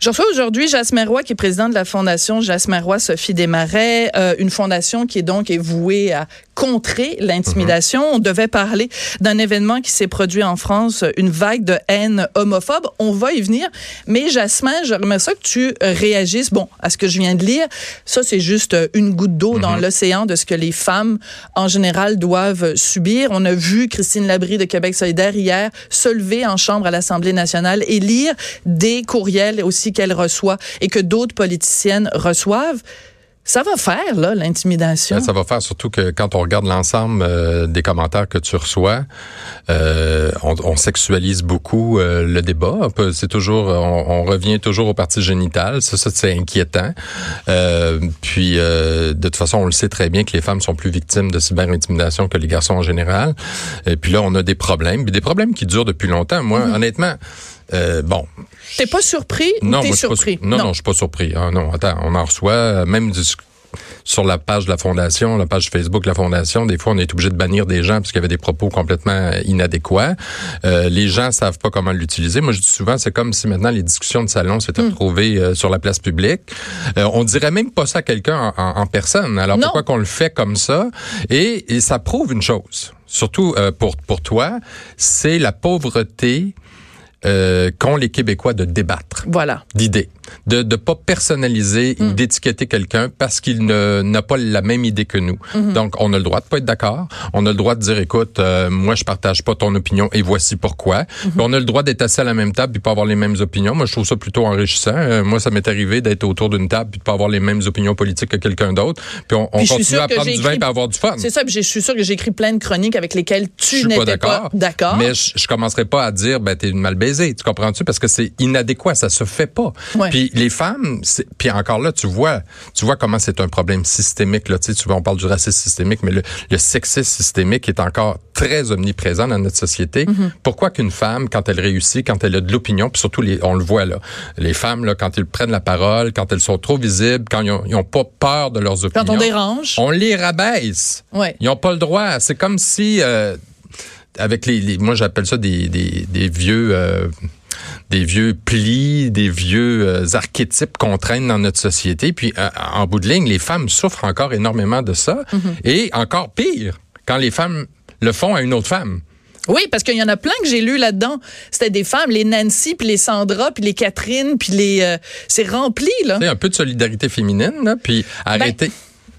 Je reçois aujourd'hui Jasmin Roy, qui est président de la Fondation Jasmin Roy Sophie Desmarais, euh, une fondation qui est donc est vouée à contrer l'intimidation. On devait parler d'un événement qui s'est produit en France, une vague de haine homophobe. On va y venir. Mais Jasmin, j'aimerais ça que tu réagisses, bon, à ce que je viens de lire. Ça, c'est juste une goutte d'eau dans mhm. l'océan de ce que les femmes, en général, doivent subir. On a vu Christine Labrie de Québec solidaire hier se lever en chambre à l'Assemblée nationale et lire des courriels aussi qu'elle reçoit et que d'autres politiciennes reçoivent. Ça va faire, là, l'intimidation. Ben, ça va faire surtout que quand on regarde l'ensemble euh, des commentaires que tu reçois, euh, on, sexualise beaucoup euh, le débat. C'est toujours, on, revient toujours au parti génital. Ça, ça c'est inquiétant. puis, de toute façon, on le sait très bien que les femmes sont plus victimes de cyber-intimidation que les garçons en général. Et puis là, on a des problèmes, des problèmes qui durent depuis longtemps. Moi, mm-hmm. honnêtement, euh, bon. T'es pas surpris non, surpris? non, non, je suis pas surpris. Ah, non, attends, on en reçoit euh, même sur la page de la fondation, la page Facebook de la fondation, des fois on est obligé de bannir des gens parce qu'il y avait des propos complètement inadéquats. Euh, les gens savent pas comment l'utiliser. Moi je dis souvent c'est comme si maintenant les discussions de salon s'étaient retrouvées euh, sur la place publique. Euh, on dirait même pas ça à quelqu'un en, personne. Alors pourquoi qu'on le fait comme ça? Et, et, ça prouve une chose, surtout pour pour toi, c'est la pauvreté euh, qu'ont les Québécois de débattre. Voilà. D'idées. De ne pas personnaliser ou mm. d'étiqueter quelqu'un parce qu'il n'a pas la même idée que nous. Mm-hmm. Donc, on a le droit de pas être d'accord. On a le droit de dire, écoute, euh, moi, je partage pas ton opinion et voici pourquoi. Mm-hmm. On a le droit d'être assis à la même table puis pas avoir les mêmes opinions. Moi, je trouve ça plutôt enrichissant. Euh, moi, ça m'est arrivé d'être autour d'une table puis de pas avoir les mêmes opinions politiques que quelqu'un d'autre. Puis on, on continue à prendre du vin et avoir du fun. C'est ça. Puis je suis sûr que j'ai écrit plein de chroniques avec lesquelles tu n'étais pas d'accord. Mais je, je commencerai pas à dire, ben, t'es une mal tu comprends-tu? Parce que c'est inadéquat, ça se fait pas. Puis les femmes, puis encore là, tu vois, tu vois comment c'est un problème systémique. Là, tu sais, on parle du racisme systémique, mais le, sexisme systémique est encore très omniprésent dans notre société. Mm-hmm. Pourquoi qu'une femme, quand elle réussit, quand elle a de l'opinion, puis surtout les, on le voit là, les femmes là, quand elles prennent la parole, quand elles sont trop visibles, quand ils ont, pas peur de leurs opinions, quand on dérange, on les rabaisse. Ouais. Ils ont pas le droit. C'est comme si euh, avec les, moi j'appelle ça des, des, des vieux euh, des vieux plis, des vieux euh, archétypes qu'on traîne dans notre société. Puis euh, en bout de ligne, les femmes souffrent encore énormément de ça. Mm-hmm. Et encore pire, quand les femmes le font à une autre femme. Oui, parce qu'il y en a plein que j'ai lu là-dedans. C'était des femmes, les Nancy, puis les Sandra, puis les Catherine, puis les... c'est rempli, là. C'est un peu de solidarité féminine, là, puis ben, arrêter...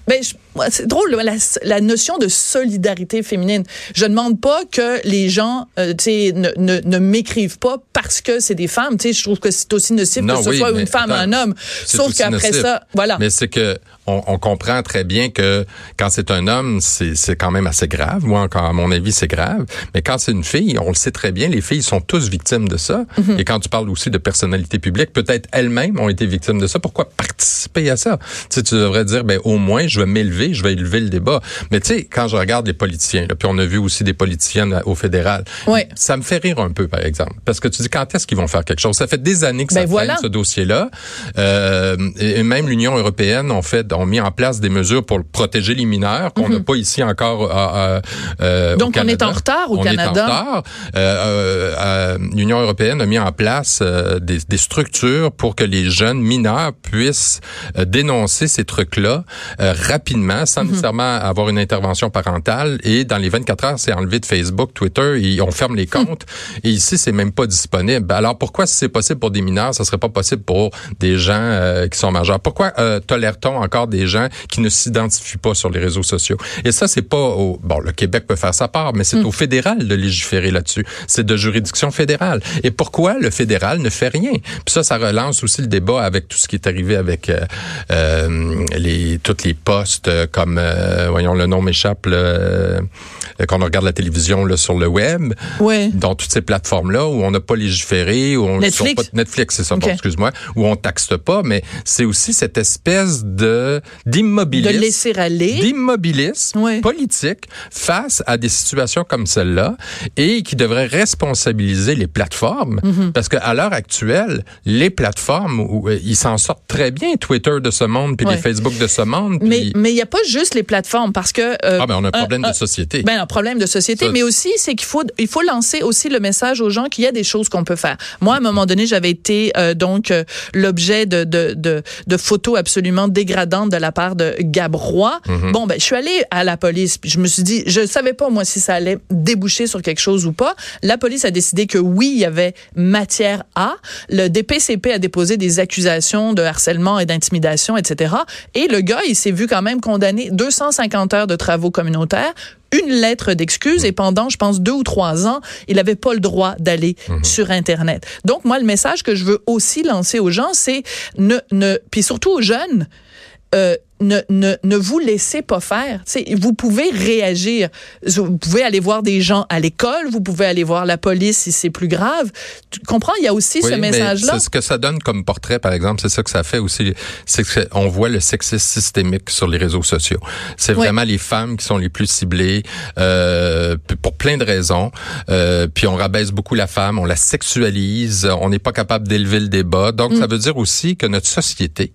Ben, c'est drôle, la, la, notion de solidarité féminine. Je ne demande pas que les gens euh, ne, ne, ne m'écrivent pas parce que c'est des femmes. Je trouve que c'est aussi nocif que ce soit une femme ou un homme. Sauf qu'après ça, voilà. Mais c'est que on, on, comprend très bien que quand c'est un homme, c'est quand même assez grave. Moi, encore, à mon avis, c'est grave. Mais quand c'est une fille, on le sait très bien, les filles sont tous victimes de ça. Mhm. Et quand tu parles aussi de personnalité publique, peut-être elles-mêmes ont été victimes de ça. Pourquoi participer à ça? Tu, sais, tu devrais dire, ben au moins, je vais m'élever, je vais élever le débat. Mais tu sais, quand je regarde les politiciens, là, puis on a vu aussi des politiciennes au fédéral, ça me fait rire un peu, par exemple. Parce que tu dis, quand est-ce qu'ils vont faire quelque chose? Ça fait des années que ça ben ce dossier-là. Euh, et même l'Union européenne ont fait ont mis en place des mesures pour protéger les mineurs qu'on n'a mhm. pas ici encore euh, euh, Donc on est en retard au on Canada. Est en retard. Euh, euh, L'Union européenne a mis en place des, des, structures pour que les jeunes mineurs puissent dénoncer ces trucs-là rapidement, sans mhm. nécessairement avoir une intervention parentale. Et dans les 24 heures, c'est enlevé de Facebook, Twitter, et on ferme les mhm. comptes. Et ici, c'est même pas disponible. Alors pourquoi si c'est possible pour des mineurs, ça serait pas possible pour des gens qui sont majeurs? Pourquoi tolère-t-on encore des gens qui ne s'identifient pas sur les réseaux sociaux? Et ça, c'est pas au, bon, le Québec peut faire sa part, mais c'est hmm. au fédéral de légiférer là-dessus. C'est de juridiction fédérale. Et pourquoi le fédéral ne fait rien? Puis ça, ça relance aussi le débat avec tout ce qui est arrivé avec euh, euh les, toutes les postes euh, comme, euh, voyons, le nom m'échappe, quand on regarde la télévision là, sur le web, ouais. dans toutes ces plateformes-là où on n'a pas légiféré, où on Netflix, pas, Netflix c'est ça, bon, excuse-moi, où on taxe pas, mais c'est aussi cette espèce de d'immobilisme, de laisser aller, d'immobilisme politique face à des situations comme celle-là et qui devrait responsabiliser les plateformes mhm. parce qu'à l'heure actuelle, les plateformes où, euh, ils s'en sortent très bien, Twitter de ce monde puis les Facebook de ce monde. Mais mais il y a pas juste les plateformes parce que euh, ah ben on a un problème de société. Ben un problème de société, mais aussi c'est qu'il faut il faut lancer aussi le message aux gens qu'il y a des choses qu'on peut faire. Moi à un moment donné j'avais été euh, donc euh, l'objet de, de, de de photos absolument dégradantes de la part de Gabrois. Mhm. Bon ben je suis allée à la police, puis je me suis dit je savais pas moi si ça allait déboucher sur quelque chose ou pas. La police a décidé que oui il y avait matière à. Le DPCP a déposé des accusations de harcèlement et d'intimidation etc. Et le gars il s'est vu quand même condamné 250 heures de travaux communautaires, une lettre d'excuse et pendant, je pense, deux ou trois ans, il n'avait pas le droit d'aller mhm. sur Internet. Donc, moi, le message que je veux aussi lancer aux gens, c'est ne, ne, puis surtout aux jeunes, euh, ne, ne, ne vous laissez pas faire. T'sais, vous pouvez réagir. Vous pouvez aller voir des gens à l'école, vous pouvez aller voir la police si c'est plus grave. Tu comprends? Il y a aussi ce message-là. C'est ce que ça donne comme portrait, par exemple. C'est ça que ça fait aussi. C'est qu'on voit le sexisme systémique sur les réseaux sociaux. C'est vraiment les femmes qui sont les plus ciblées euh, pour plein de raisons. Euh, puis on rabaisse beaucoup la femme, on la sexualise, on n'est pas capable d'élever le débat. Donc, ça mm. veut dire aussi que notre société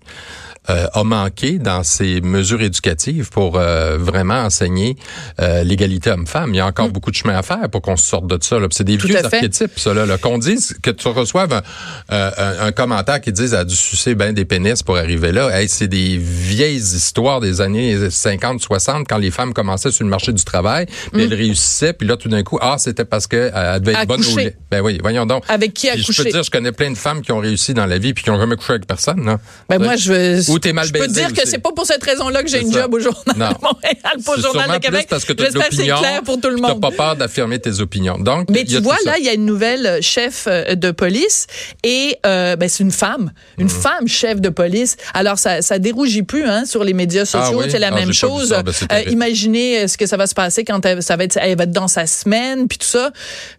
euh, a manqué dans ses mesures éducatives pour euh, vraiment enseigner euh, l'égalité homme-femme. Il y a encore mm. beaucoup de chemin à faire pour qu'on se sorte de ça. C'est des vieux archétypes, ça. Là, Qu'on dise que tu reçoives un, un, commentaire qui dise a dû sucer ben des pénis pour arriver là. Hey, c'est des vieilles histoires des années 50, 60 quand les femmes commençaient sur le marché du travail, elles mm. réussissaient, puis là tout d'un coup, ah c'était parce que elle devait être bonne au Ben oui, voyons donc. Avec qui a Je peux dire, je connais plein de femmes qui ont réussi dans la vie puis qui ont jamais couché avec personne. Là. Ben moi je mal Je peux dire que c'est pas pour cette raison-là que j'ai une job au journal non. de Montréal, pour Journal de Québec. parce que de l'opinion. clair pour tout le monde. pas peur d'affirmer tes opinions. Donc, Mais tu vois, là, il y a une nouvelle euh, chef euh, de police et euh, ben, c'est une femme. Une mm. femme chef de police. Alors, ça, ça dérougit plus hein, sur les médias ah sociaux. C'est la ah, même chose. Ben, imaginez ce que ça va se passer quand elle, ça va être, elle va être dans sa semaine, puis tout ça.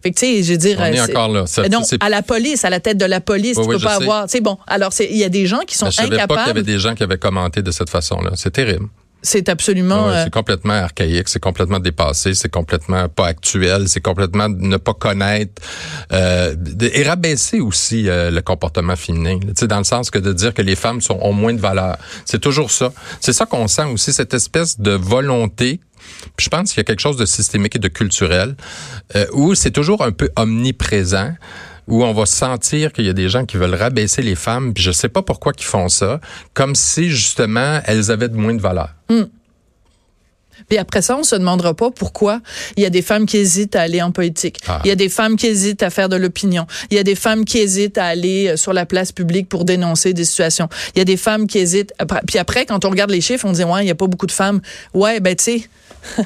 Fait que, tu sais, je veux dire... On est, encore là. Ça, non, à la police, à la tête de la police, tu peux pas avoir... Tu sais, bon, alors, il y a des gens qui sont incapables... Gens qui avaient commenté de cette façon-là. C'est terrible. C'est absolument. c'est complètement archaïque, c'est complètement dépassé, c'est complètement pas actuel, c'est complètement ne pas connaître euh, et rabaisser aussi euh, le comportement féminin. Tu sais, dans le sens que de dire que les femmes sont ont moins de valeur, c'est toujours ça. C'est ça qu'on sent aussi cette espèce de volonté puis je pense qu'il y a quelque chose de systémique et de culturel euh, où c'est toujours un peu omniprésent où on va sentir qu'il y a des gens qui veulent rabaisser les femmes, puis je sais pas pourquoi ils font ça, comme si justement elles avaient de moins de valeur. Hmm. Puis après ça, on se demandera pas pourquoi il y a des femmes qui hésitent à aller en politique. Ah. Il y a des femmes qui hésitent à faire de l'opinion. Il y a des femmes qui hésitent à aller euh, sur la place publique pour dénoncer des situations. Il y a des femmes qui hésitent. Puis après, quand on regarde les chiffres, on dit ouais, il y a pas beaucoup de femmes. Ouais, ben tu sais,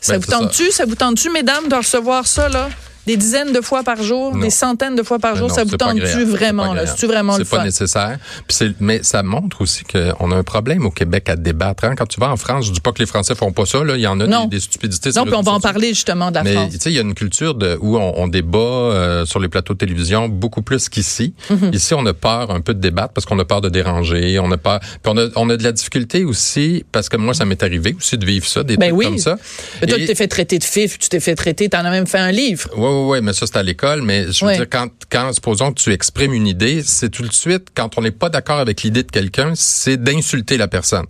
ça ben, vous tente-tu, ça vous tente-tu, mesdames, de recevoir ça là? Des dizaines de fois par jour, des centaines de fois par jour, ça vous tente-tu vraiment? Là? C'est vraiment le fun? C'est pas nécessaire. Puis mais ça montre aussi qu'on a un problème au Québec à débattre. Hein. Quand tu vas en France, je dis pas que les Français font pas ça. Là. Il y en a des, des, stupidités. Non, puis on va en parler justement de la mais, France. tu sais, il y a une culture de, où on, on débat euh, sur les plateaux de télévision beaucoup plus qu'ici. Mhm. Ici, on a peur un peu de débattre parce qu'on a peur de déranger. On a peur. Puis on a, on a de la difficulté aussi parce que moi, ça m'est arrivé aussi de vivre ça, des ben trucs oui. comme ça. Mais toi, tu t'es fait traiter de fif, tu t'es fait traiter, t'en as même fait un livre. Oui, oui, mais ça, c'est mais je veux dire, quand, quand, supposons que tu exprimes une idée, c'est tout de suite, quand on n'est pas d'accord avec l'idée de quelqu'un, c'est d'insulter la personne.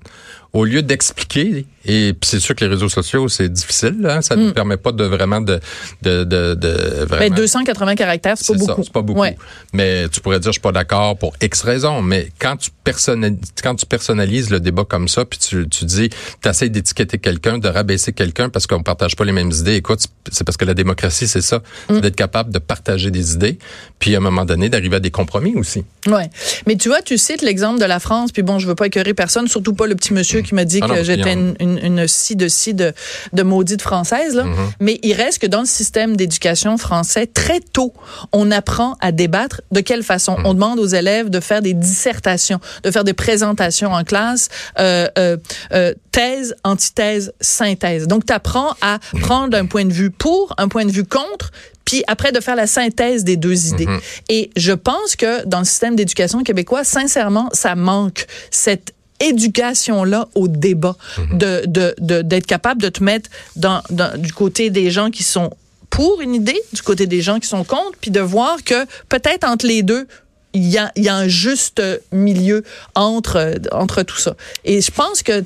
Au lieu d'expliquer, et c'est sûr que les réseaux sociaux, c'est difficile. Hein? Ça ne mm. permet pas de vraiment de... de, de, de vraiment... Ben 280 caractères, c'est pas beaucoup. C'est pas beaucoup. Mais tu pourrais dire, je suis pas d'accord pour X raisons. Mais quand tu, personnalises, quand tu personnalises le débat comme ça, puis tu, tu dis, tu essaies d'étiqueter quelqu'un, de rabaisser quelqu'un parce qu'on partage pas les mêmes idées. Écoute, c'est parce que la démocratie, c'est ça. Mm. d'être capable de partager des idées, puis à un moment donné, d'arriver à des compromis aussi. Ouais. Mais tu vois, tu cites l'exemple de la France, puis bon, je veux pas écœurer personne, surtout pas le petit monsieur qui m'a dit ah que j'étais une une, scie de scie de, de maudite française, là. Mm-hmm. mais il reste que dans le système d'éducation français, très tôt, on apprend à débattre. De quelle façon? Mm. On demande aux élèves de faire des dissertations, de faire des présentations en classe, euh, euh, euh, thèse, antithèse, synthèse. Donc, tu apprends à mm. prendre un point de vue pour, un point de vue contre, puis après de faire la synthèse des deux idées. Mm-hmm. Et je pense que dans le système d'éducation québécois, sincèrement, ça manque cette éducation-là au débat, mhm. de, de, d'être capable de te mettre dans, dans, du côté des gens qui sont pour une idée, du côté des gens qui sont contre, puis de voir que peut-être entre les deux, il y a, y a un juste milieu entre, entre tout ça. Et je pense que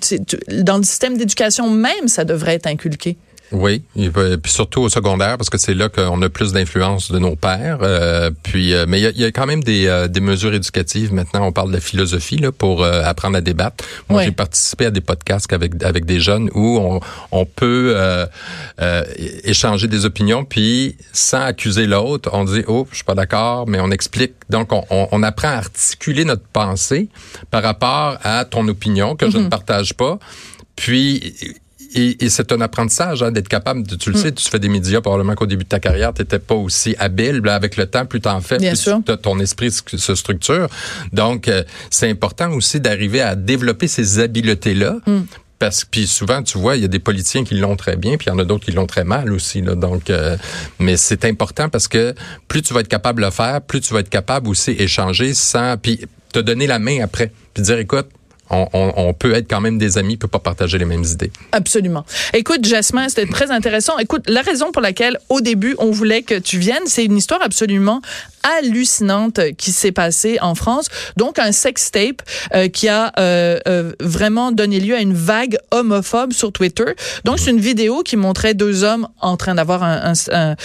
dans le système d'éducation même, ça devrait être inculqué. Oui, et puis surtout au secondaire parce que c'est là qu'on a plus d'influence de nos pères. Euh, puis, euh, mais il y a, quand même des, euh, des, mesures éducatives. Maintenant, on parle de philosophie là pour apprendre à débattre. Moi, j'ai participé à des podcasts avec avec des jeunes où on, on peut échanger des opinions, puis sans accuser l'autre, on dit oh, je suis pas d'accord, mais on explique. Donc, on, on, apprend à articuler notre pensée par rapport à ton opinion que je ne mhm. partage pas. Puis et, et c'est un apprentissage hein, d'être capable, de, tu le mm. sais, tu fais des médias probablement qu'au début de ta carrière, tu n'étais pas aussi habile. avec le temps, plus t'en fais, plus ton esprit se structure. Donc, euh, c'est important aussi d'arriver à développer ces habiletés-là. Mm. Parce que puis souvent, tu vois, il y a des politiciens qui l'ont très bien, puis il y en a d'autres qui l'ont très mal aussi. Là, donc, euh, mais c'est important parce que plus tu vas être capable de le faire, plus tu vas être capable aussi d'échanger sans, puis te donner la main après, puis dire, écoute, on, peut être quand même des amis, peut pas partager les mêmes idées. Absolument. Écoute, Jasmin, c'était très intéressant. Écoute, la raison pour laquelle, au début, on voulait que tu viennes, c'est une histoire absolument hallucinante qui s'est passée en France. Donc, un sextape euh, qui a euh, euh, vraiment donné lieu à une vague homophobe sur Twitter. Donc, c'est une vidéo qui montrait deux hommes en train d'avoir un,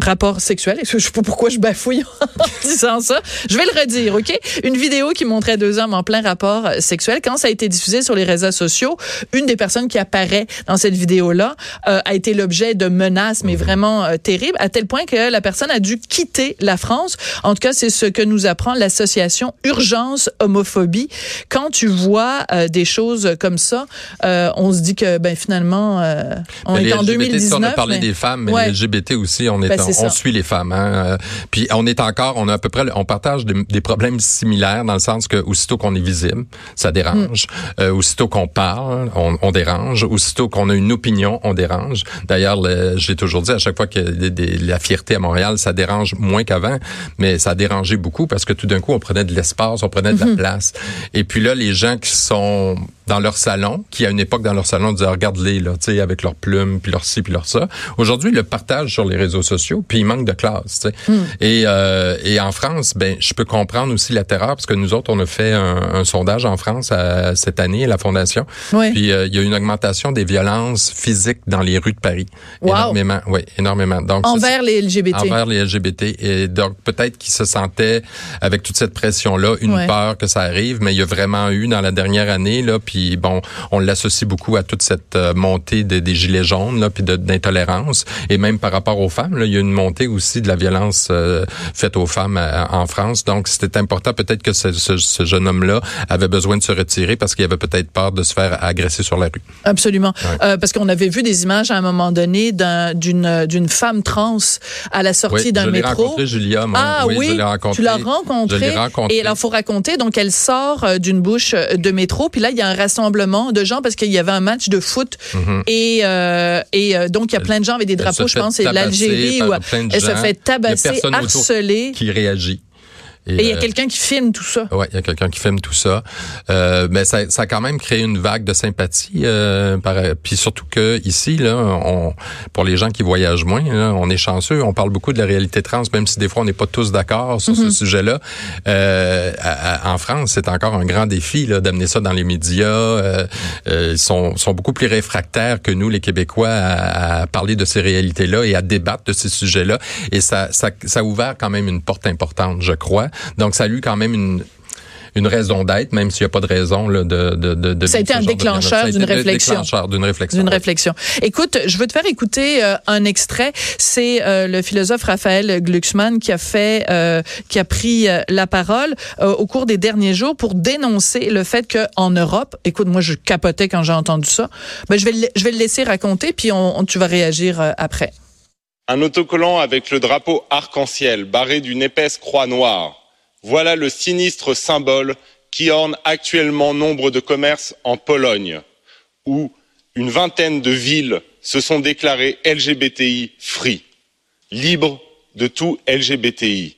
rapport sexuel. Je sais pas pourquoi je bafouille en disant ça? Je vais le redire, OK? Une vidéo qui montrait deux hommes en plein rapport sexuel quand ça a été diffusé sur les réseaux sociaux, une des personnes qui apparaît dans cette vidéo-là euh, a été l'objet de menaces, mais mhm. vraiment euh, terribles, à tel point que la personne a dû quitter la France. En tout cas, c'est ce que nous apprend l'association Urgence Homophobie. Quand tu vois euh, des choses comme ça, on se dit que ben finalement, on est en 2019. On a parlé des femmes, mais les LGBT aussi, on est, ben, on suit les femmes. Hein, puis on est encore, on a à peu près, on partage des, des problèmes similaires dans le sens que aussitôt qu'on est visible, ça dérange. Mm. Euh, aussitôt qu'on parle, on, on, dérange. Aussitôt qu'on a une opinion, on dérange. D'ailleurs, j'ai toujours dit à chaque fois que la fierté à Montréal, ça dérange moins qu'avant, mais ça a dérangé beaucoup parce que tout d'un coup, on prenait de l'espace, on prenait de la mm-hmm. place. Et puis là, les gens qui sont dans leur salon, qui à une époque dans leur salon disaient regarde-les là, tu sais, avec leurs plumes, puis leur ci, puis leur ça. Aujourd'hui, le partage sur les réseaux sociaux, puis il manque de classe. Tu sais. Mm. Et, euh, et en France, ben, je peux comprendre aussi la terreur parce que nous autres, on a fait un, un sondage en France cette année, la Fondation. Puis euh, il y a une augmentation des violences physiques dans les rues de Paris. Énormément, oui, énormément. Donc, envers les LGBT. Envers les LGBT. Et donc, peut-être qu'ils se sentaient, avec toute cette pression-là, une peur que ça arrive, mais il y a vraiment eu dans la dernière année, là, puis bon, on l'associe beaucoup à toute cette euh, montée des gilets jaunes, là, puis d'intolérance. Et même par rapport aux femmes, là, il y a une montée aussi de la violence euh, faite aux femmes en France. Donc, c'était important peut-être que ce, ce, ce jeune homme-là avait besoin de se retirer parce qu'il avait peut-être peur de se faire agresser sur la rue. Absolument. Euh, parce qu'on avait vu des images à un moment donné d'une femme trans à la sortie d'un métro. rencontré Julia. Moi. Ah oui, je rencontré. tu l'as rencontrée. Et alors, faut raconter. Donc, elle sort euh, d'une bouche euh, de métro. Puis là, il y a un rassemblement de gens parce qu'il y avait un match de foot. Mm-hmm. Et, euh, et donc, il y a plein de gens avec des drapeaux, je pense, c'est l'Algérie. Où elle se fait tabasser, harceler. Qui réagit. Et il y a euh, quelqu'un qui filme tout ça. Oui, il y a quelqu'un qui filme tout ça. Euh, mais ça, ça a quand même créé une vague de sympathie. Euh, par, puis surtout que ici, là, on, pour les gens qui voyagent moins, on est chanceux. On parle beaucoup de la réalité trans, même si des fois on n'est pas tous d'accord sur ce mhm. sujet-là. Euh, en France, c'est encore un grand défi d'amener ça dans les médias. Euh, ils sont, sont beaucoup plus réfractaires que nous, les Québécois, à, à parler de ces réalités-là et à débattre de ces sujets-là. Et ça, ça, ça a ouvert quand même une porte importante, je crois. Donc, ça a eu quand même une, une raison d'être, même s'il n'y a pas de raison là, de, de, de, Ça a été un déclencheur d'une réflexion. d'une réflexion. D'une réflexion. Écoute, je veux te faire écouter euh, un extrait. C'est euh, le philosophe Raphaël Glucksmann qui a fait, euh, qui a pris la parole au cours des derniers jours pour dénoncer le fait qu'en Europe, écoute, moi je capotais quand j'ai entendu ça. Ben, je vais le, je vais le laisser raconter puis on, tu vas réagir après. Un autocollant avec le drapeau arc-en-ciel barré d'une épaisse croix noire voilà le sinistre symbole qui orne actuellement nombre de commerces en pologne où une vingtaine de villes se sont déclarées lgbti free libres de tout lgbti.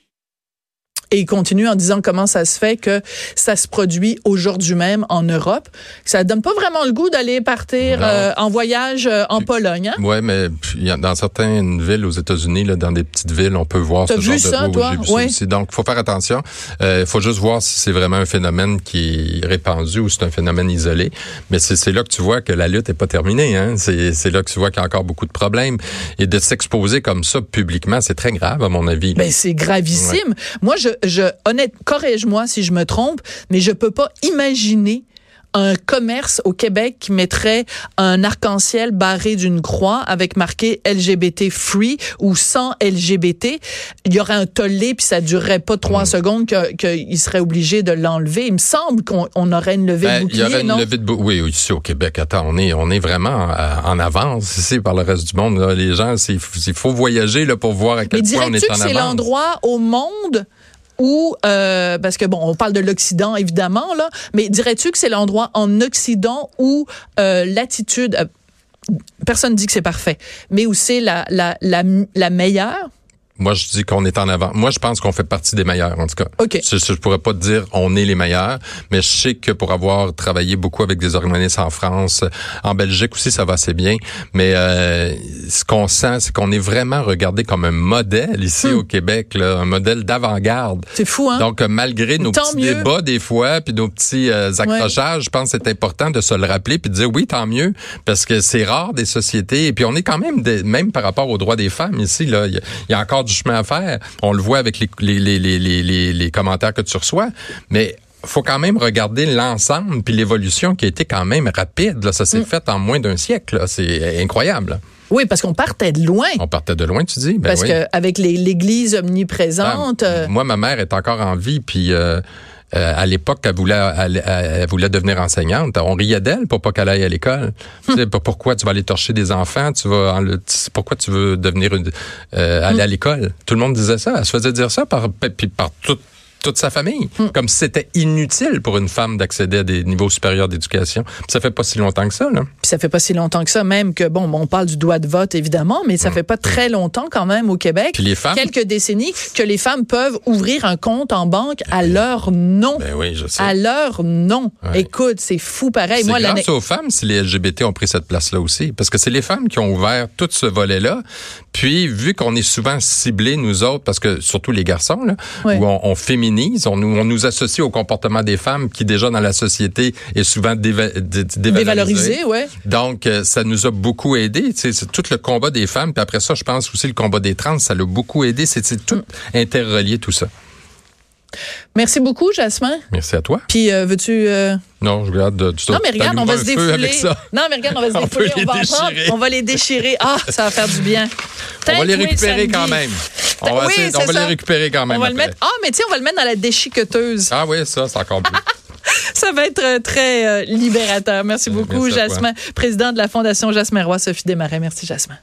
Et il continue en disant comment ça se fait que ça se produit aujourd'hui même en Europe. Ça donne pas vraiment le goût d'aller partir euh, en voyage euh, en Pologne. Hein? Oui, mais dans certaines villes aux États-Unis, dans des petites villes, on peut voir ce genre ça, de toi? Oui. Donc, il faut faire attention. Il euh, faut juste voir si c'est vraiment un phénomène qui est répandu ou c'est un phénomène isolé. Mais c'est là que tu vois que la lutte est pas terminée. Hein? C'est là que tu vois qu'il y a encore beaucoup de problèmes. Et de s'exposer comme ça publiquement, c'est très grave, à mon avis. Ben, c'est gravissime. Moi, je, je honnête, corrige-moi si je me trompe, mais je peux pas imaginer un commerce au Québec qui mettrait un arc-en-ciel barré d'une croix avec marqué LGBT free ou sans LGBT, il y aurait un tollé puis ça durerait pas trois mm. secondes qu'il serait obligé de l'enlever. Il me semble qu'on aurait une levée de bouclier, Il y aurait une levée de bouclier. Oui, ici au Québec, attends, on est, on est vraiment euh, en avance ici par le reste du monde. Les gens, il faut voyager là, pour voir à quel point on est en avance. c'est l'endroit au monde ou euh, parce que bon, on parle de l'Occident évidemment là, mais dirais-tu que c'est l'endroit en Occident où euh, l'attitude euh, personne dit que c'est parfait, mais où c'est la, la, la, la meilleure? Moi, je dis qu'on est en avant. Moi, je pense qu'on fait partie des meilleurs, en tout cas. OK. Je, je pourrais pas te dire on est les meilleurs, mais je sais que pour avoir travaillé beaucoup avec des organismes en France, en Belgique aussi, ça va assez bien. Mais euh, ce qu'on sent, c'est qu'on est vraiment regardé comme un modèle ici hmm. au Québec, là, un modèle d'avant-garde. C'est fou, hein? Donc, malgré nos petits débats des fois, puis nos petits euh, accrochages, je pense que c'est important de se le rappeler puis de dire oui, tant mieux, parce que c'est rare des sociétés. Et puis, on est quand même, des, même par rapport aux droits des femmes ici, là, il y, y a encore du chemin à faire. On le voit avec les, les, les, les, les commentaires que tu reçois. Mais faut quand même regarder l'ensemble puis l'évolution qui a été quand même rapide. Là. Ça s'est mm. fait en moins d'un siècle. C'est incroyable. Oui, parce qu'on partait de loin. On partait de loin, tu dis? Ben parce qu'avec l'Église omniprésente. Ben, euh, moi, ma mère est encore en vie, puis euh, euh, à l'époque, elle voulait, elle, voulait devenir enseignante. On riait d'elle pour pas qu'elle aille à l'école. tu sais, pourquoi tu vas aller torcher des enfants? Tu vas, pourquoi tu veux devenir une, euh, aller à l'école? Tout le monde disait ça. Elle se faisait dire ça par, puis par toute toute sa famille, hmm. comme si c'était inutile pour une femme d'accéder à des niveaux supérieurs d'éducation. Ça fait pas si longtemps que ça, là. Puis ça fait pas si longtemps que ça, même que bon, on parle du droit de vote évidemment, mais ça hmm. fait pas très longtemps quand même au Québec, Puis les femmes, quelques décennies, que les femmes peuvent ouvrir un compte en banque à ben leur nom. Ben oui, je sais. À leur nom. Écoute, c'est fou pareil. Moi, grâce aux femmes si les LGBT ont pris cette place-là aussi, parce que c'est les femmes qui ont ouvert tout ce volet-là. Puis vu qu'on est souvent ciblés nous autres, parce que surtout les garçons là, où on, on féminise, on nous, on nous associe au comportement des femmes qui déjà dans la société est souvent dévalorisé. ouais. Donc euh, ça nous a beaucoup aidé. C'est tout le combat des femmes. Puis après ça, je pense aussi le combat des trans, ça l'a beaucoup aidé. C'est tout mm. interrelié tout ça. Merci beaucoup, Jasmin. Merci à toi. Puis, euh, veux-tu... Euh... Non, je regarde euh, Non, mais regarde, on va se défouler. Non, mais regarde, on va se défouler. On, va prendre, on va les déchirer. Ah, ça va faire du bien. on va les récupérer quand même. On va, oui, on va les récupérer quand même. On va le mettre. Ah, mais tiens, on va le mettre dans la déchiqueteuse. Ah oui, ça, c'est encore plus. ça va être très euh, libérateur. Merci beaucoup, Jasmin, président de la Fondation Jasmin Roy, Sophie Desmarais. Merci, Jasmin.